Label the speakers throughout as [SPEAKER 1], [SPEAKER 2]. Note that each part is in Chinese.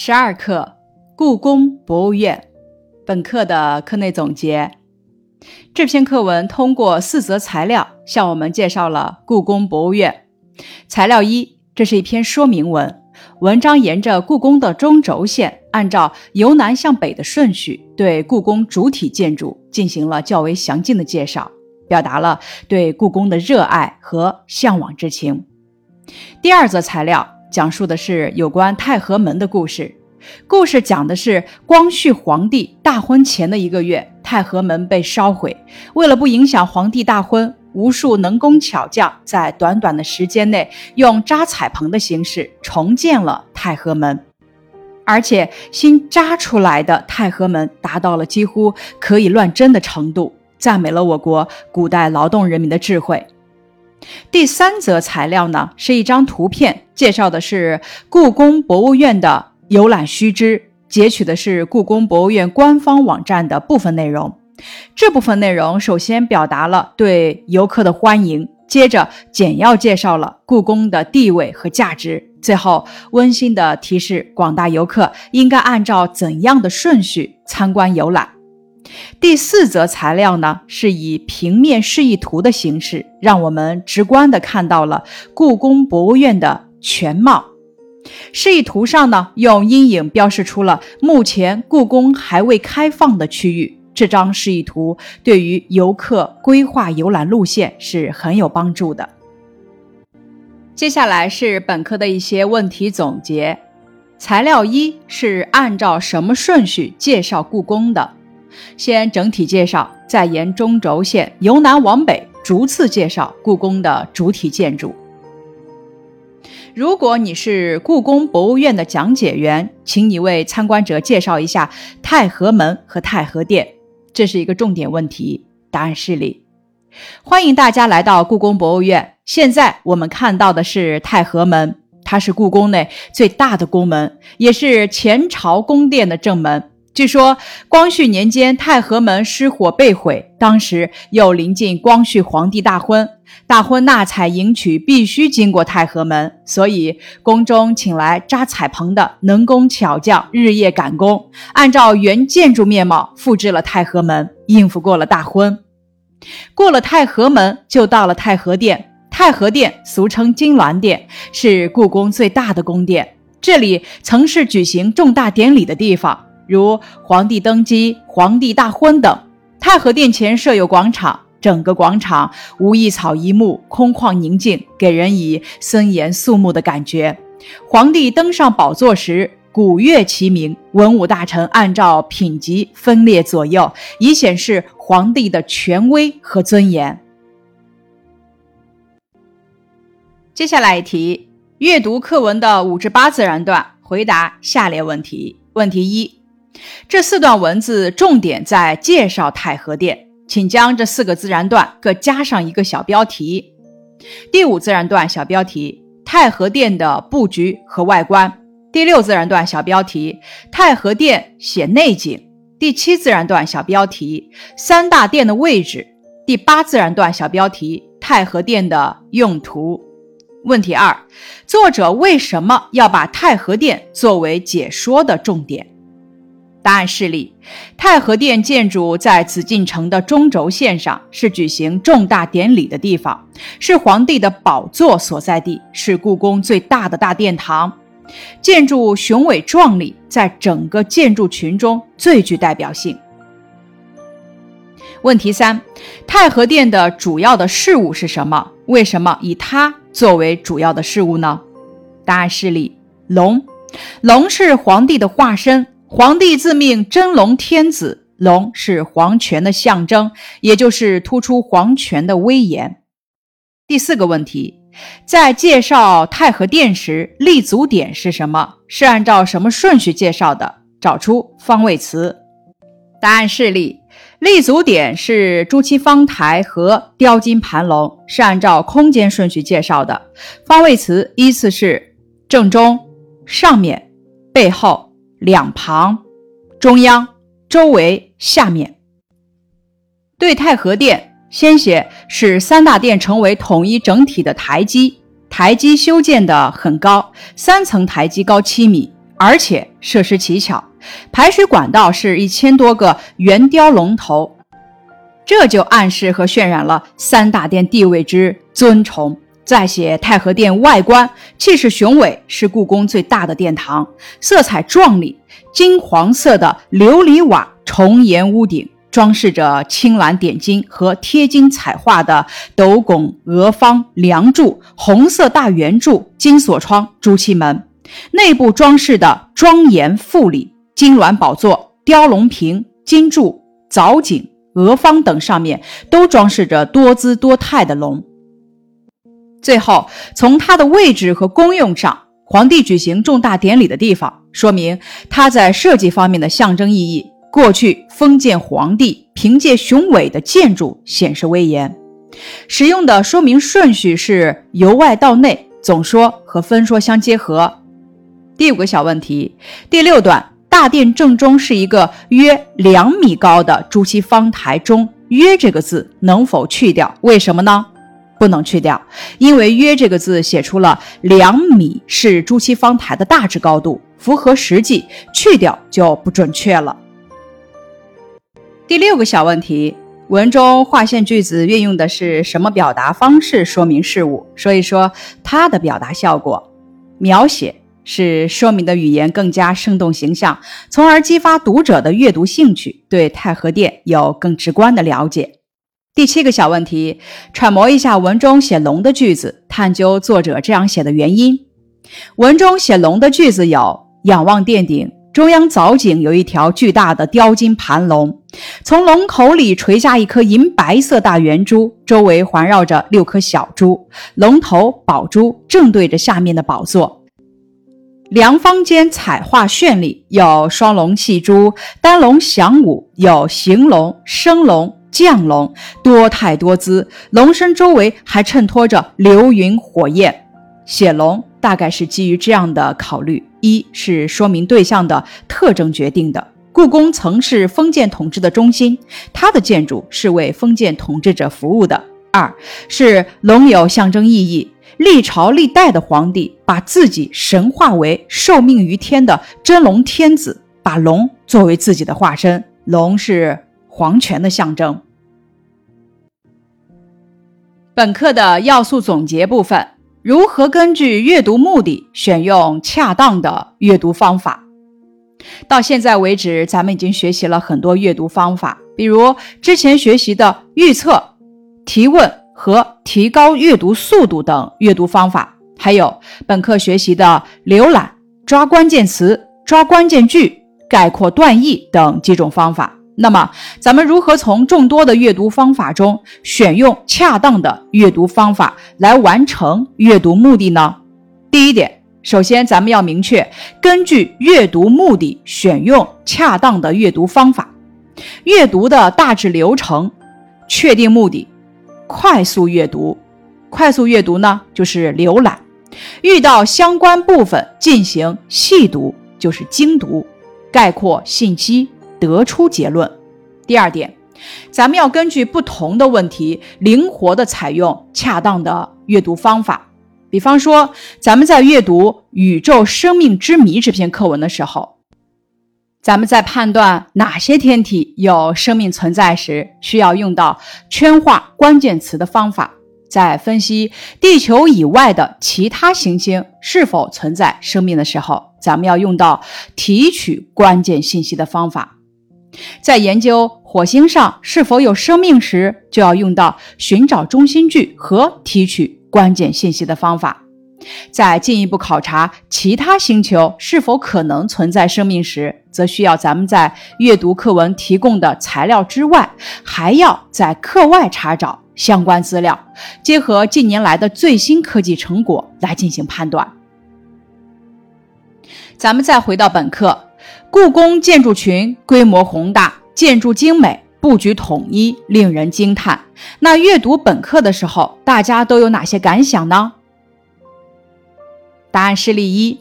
[SPEAKER 1] 十二课，故宫博物院。本课的课内总结：这篇课文通过四则材料向我们介绍了故宫博物院。材料一，这是一篇说明文，文章沿着故宫的中轴线，按照由南向北的顺序，对故宫主体建筑进行了较为详尽的介绍，表达了对故宫的热爱和向往之情。第二则材料。讲述的是有关太和门的故事。故事讲的是光绪皇帝大婚前的一个月，太和门被烧毁。为了不影响皇帝大婚，无数能工巧匠在短短的时间内用扎彩棚的形式重建了太和门，而且新扎出来的太和门达到了几乎可以乱真的程度，赞美了我国古代劳动人民的智慧。第三则材料呢，是一张图片，介绍的是故宫博物院的游览须知，截取的是故宫博物院官方网站的部分内容。这部分内容首先表达了对游客的欢迎，接着简要介绍了故宫的地位和价值，最后温馨的提示广大游客应该按照怎样的顺序参观游览。第四则材料呢，是以平面示意图的形式，让我们直观的看到了故宫博物院的全貌。示意图上呢，用阴影标示出了目前故宫还未开放的区域。这张示意图对于游客规划游览路线是很有帮助的。接下来是本课的一些问题总结。材料一是按照什么顺序介绍故宫的？先整体介绍，再沿中轴线由南往北逐次介绍故宫的主体建筑。如果你是故宫博物院的讲解员，请你为参观者介绍一下太和门和太和殿，这是一个重点问题。答案是里。欢迎大家来到故宫博物院。现在我们看到的是太和门，它是故宫内最大的宫门，也是前朝宫殿的正门。据说光绪年间太和门失火被毁，当时又临近光绪皇帝大婚，大婚纳采迎娶必须经过太和门，所以宫中请来扎彩棚的能工巧匠日夜赶工，按照原建筑面貌复制了太和门，应付过了大婚。过了太和门，就到了太和殿。太和殿俗称金銮殿，是故宫最大的宫殿，这里曾是举行重大典礼的地方。如皇帝登基、皇帝大婚等，太和殿前设有广场，整个广场无一草一木，空旷宁静，给人以森严肃穆的感觉。皇帝登上宝座时，鼓乐齐鸣，文武大臣按照品级分列左右，以显示皇帝的权威和尊严。接下来一题，阅读课文的五至八自然段，回答下列问题。问题一。这四段文字重点在介绍太和殿，请将这四个自然段各加上一个小标题。第五自然段小标题：太和殿的布局和外观。第六自然段小标题：太和殿写内景。第七自然段小标题：三大殿的位置。第八自然段小标题：太和殿的用途。问题二：作者为什么要把太和殿作为解说的重点？答案是里，太和殿建筑在紫禁城的中轴线上，是举行重大典礼的地方，是皇帝的宝座所在地，是故宫最大的大殿堂。建筑雄伟壮丽，在整个建筑群中最具代表性。问题三：太和殿的主要的事物是什么？为什么以它作为主要的事物呢？答案是里，龙。龙是皇帝的化身。皇帝自命真龙天子，龙是皇权的象征，也就是突出皇权的威严。第四个问题，在介绍太和殿时，立足点是什么？是按照什么顺序介绍的？找出方位词。答案是立，立足点是朱漆方台和雕金盘龙，是按照空间顺序介绍的。方位词依次是正中、上面、背后。两旁、中央、周围、下面。对太和殿，先写使三大殿成为统一整体的台基。台基修建的很高，三层台基高七米，而且设施奇巧，排水管道是一千多个圆雕龙头，这就暗示和渲染了三大殿地位之尊崇。再写太和殿外观，气势雄伟，是故宫最大的殿堂，色彩壮丽，金黄色的琉璃瓦重檐屋顶，装饰着青蓝点金和贴金彩画的斗拱、额方、梁柱，红色大圆柱，金锁窗、朱漆门。内部装饰的庄严富丽，金銮宝座、雕龙屏、金柱、藻井、额方等上面都装饰着多姿多态的龙。最后，从它的位置和功用上，皇帝举行重大典礼的地方，说明它在设计方面的象征意义。过去封建皇帝凭借雄伟的建筑显示威严，使用的说明顺序是由外到内，总说和分说相结合。第五个小问题，第六段大殿正中是一个约两米高的朱漆方台中“约”这个字能否去掉？为什么呢？不能去掉，因为“约”这个字写出了两米是朱漆方台的大致高度，符合实际，去掉就不准确了。第六个小问题，文中划线句子运用的是什么表达方式说明事物？说一说它的表达效果。描写使说明的语言更加生动形象，从而激发读者的阅读兴趣，对太和殿有更直观的了解。第七个小问题，揣摩一下文中写龙的句子，探究作者这样写的原因。文中写龙的句子有：仰望殿顶，中央藻井有一条巨大的雕金盘龙，从龙口里垂下一颗银白色大圆珠，周围环绕着六颗小珠，龙头宝珠正对着下面的宝座，梁方间彩画绚丽，有双龙戏珠，单龙翔舞，有行龙、升龙。降龙多态多姿，龙身周围还衬托着流云火焰。写龙大概是基于这样的考虑：一是说明对象的特征决定的，故宫曾是封建统治的中心，它的建筑是为封建统治者服务的；二是龙有象征意义，历朝历代的皇帝把自己神化为受命于天的真龙天子，把龙作为自己的化身，龙是。皇权的象征。本课的要素总结部分：如何根据阅读目的选用恰当的阅读方法？到现在为止，咱们已经学习了很多阅读方法，比如之前学习的预测、提问和提高阅读速度等阅读方法，还有本课学习的浏览、抓关键词、抓关键句、概括段意等几种方法。那么，咱们如何从众多的阅读方法中选用恰当的阅读方法来完成阅读目的呢？第一点，首先咱们要明确根据阅读目的选用恰当的阅读方法。阅读的大致流程：确定目的，快速阅读。快速阅读呢，就是浏览；遇到相关部分进行细读，就是精读。概括信息。得出结论。第二点，咱们要根据不同的问题，灵活的采用恰当的阅读方法。比方说，咱们在阅读《宇宙生命之谜》这篇课文的时候，咱们在判断哪些天体有生命存在时，需要用到圈画关键词的方法；在分析地球以外的其他行星是否存在生命的时候，咱们要用到提取关键信息的方法。在研究火星上是否有生命时，就要用到寻找中心句和提取关键信息的方法；在进一步考察其他星球是否可能存在生命时，则需要咱们在阅读课文提供的材料之外，还要在课外查找相关资料，结合近年来的最新科技成果来进行判断。咱们再回到本课。故宫建筑群规模宏大，建筑精美，布局统一，令人惊叹。那阅读本课的时候，大家都有哪些感想呢？答案是例一：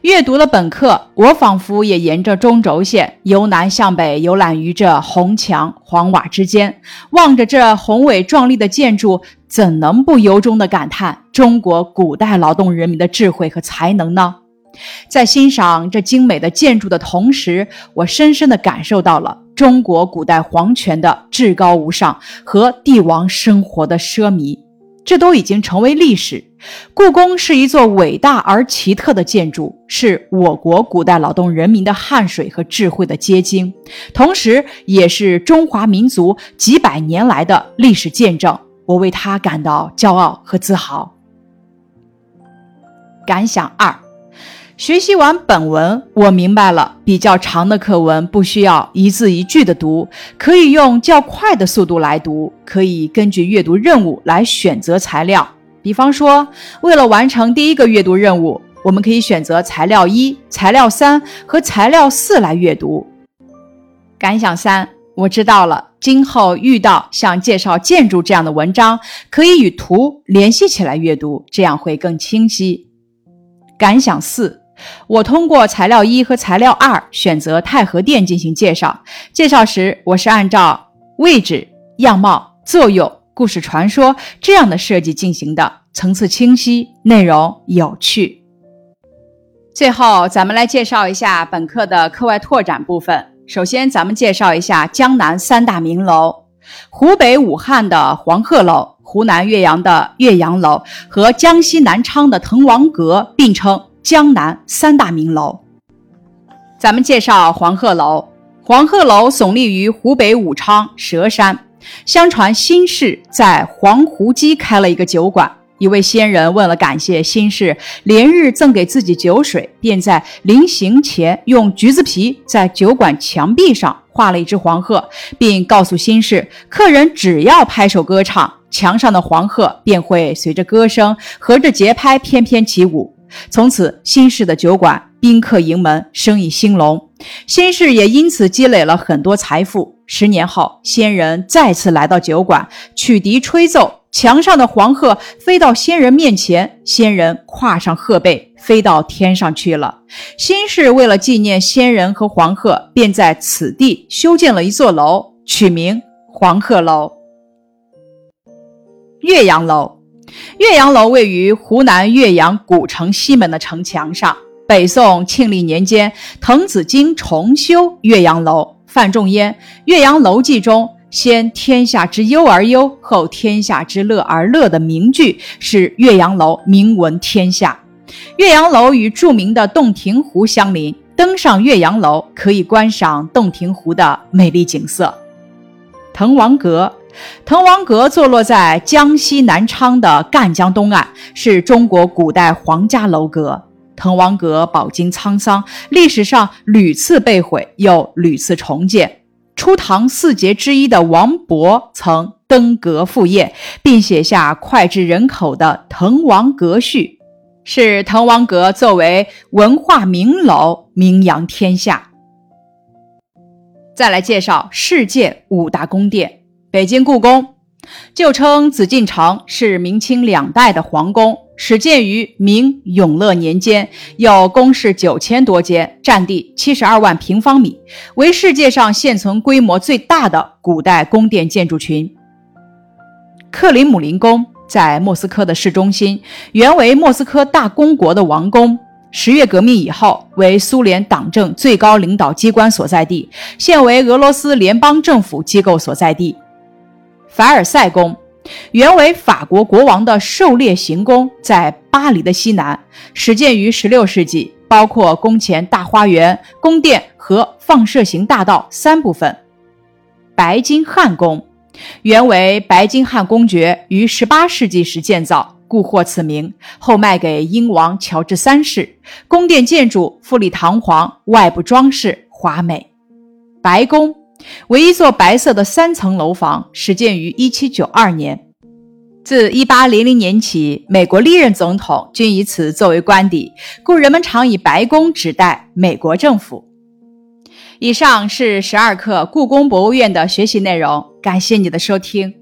[SPEAKER 1] 阅读了本课，我仿佛也沿着中轴线由南向北游览于这红墙黄瓦之间，望着这宏伟壮丽的建筑，怎能不由衷的感叹中国古代劳动人民的智慧和才能呢？在欣赏这精美的建筑的同时，我深深地感受到了中国古代皇权的至高无上和帝王生活的奢靡。这都已经成为历史。故宫是一座伟大而奇特的建筑，是我国古代劳动人民的汗水和智慧的结晶，同时也是中华民族几百年来的历史见证。我为它感到骄傲和自豪。感想二。学习完本文，我明白了，比较长的课文不需要一字一句的读，可以用较快的速度来读，可以根据阅读任务来选择材料。比方说，为了完成第一个阅读任务，我们可以选择材料一、材料三和材料四来阅读。感想三：我知道了，今后遇到像介绍建筑这样的文章，可以与图联系起来阅读，这样会更清晰。感想四。我通过材料一和材料二选择太和殿进行介绍。介绍时，我是按照位置、样貌、作用、故事传说这样的设计进行的，层次清晰，内容有趣。最后，咱们来介绍一下本课的课外拓展部分。首先，咱们介绍一下江南三大名楼：湖北武汉的黄鹤楼、湖南岳阳的岳阳楼和江西南昌的滕王阁，并称。江南三大名楼，咱们介绍黄鹤楼。黄鹤楼耸立于湖北武昌蛇山。相传新市在黄湖矶开了一个酒馆，一位仙人为了感谢新市连日赠给自己酒水，便在临行前用橘子皮在酒馆墙壁上画了一只黄鹤，并告诉新市，客人只要拍手歌唱，墙上的黄鹤便会随着歌声合着节拍翩翩起舞。从此，新市的酒馆宾客盈门，生意兴隆。新市也因此积累了很多财富。十年后，仙人再次来到酒馆，曲笛吹奏，墙上的黄鹤飞到仙人面前，仙人跨上鹤背，飞到天上去了。新市为了纪念仙人和黄鹤，便在此地修建了一座楼，取名黄鹤楼。岳阳楼。岳阳楼位于湖南岳阳古城西门的城墙上。北宋庆历年间，滕子京重修岳阳楼。范仲淹《岳阳楼记》中“先天下之忧而忧，后天下之乐而乐”的名句，使岳阳楼名闻天下。岳阳楼与著名的洞庭湖相邻，登上岳阳楼可以观赏洞庭湖的美丽景色。滕王阁。滕王阁坐落在江西南昌的赣江东岸，是中国古代皇家楼阁。滕王阁饱经沧桑，历史上屡次被毁，又屡次重建。初唐四杰之一的王勃曾登阁赴宴，并写下脍炙人口的《滕王阁序》，使滕王阁作为文化名楼名扬天下。再来介绍世界五大宫殿。北京故宫，旧称紫禁城，是明清两代的皇宫，始建于明永乐年间，有宫室九千多间，占地七十二万平方米，为世界上现存规模最大的古代宫殿建筑群。克里姆林宫在莫斯科的市中心，原为莫斯科大公国的王宫。十月革命以后，为苏联党政最高领导机关所在地，现为俄罗斯联邦政府机构所在地。凡尔赛宫原为法国国王的狩猎行宫，在巴黎的西南，始建于16世纪，包括宫前大花园、宫殿和放射型大道三部分。白金汉宫原为白金汉公爵于18世纪时建造，故获此名，后卖给英王乔治三世。宫殿建筑富丽堂皇，外部装饰华美。白宫。为一座白色的三层楼房，始建于1792年。自1800年起，美国历任总统均以此作为官邸，故人们常以白宫指代美国政府。以上是十二课故宫博物院的学习内容，感谢你的收听。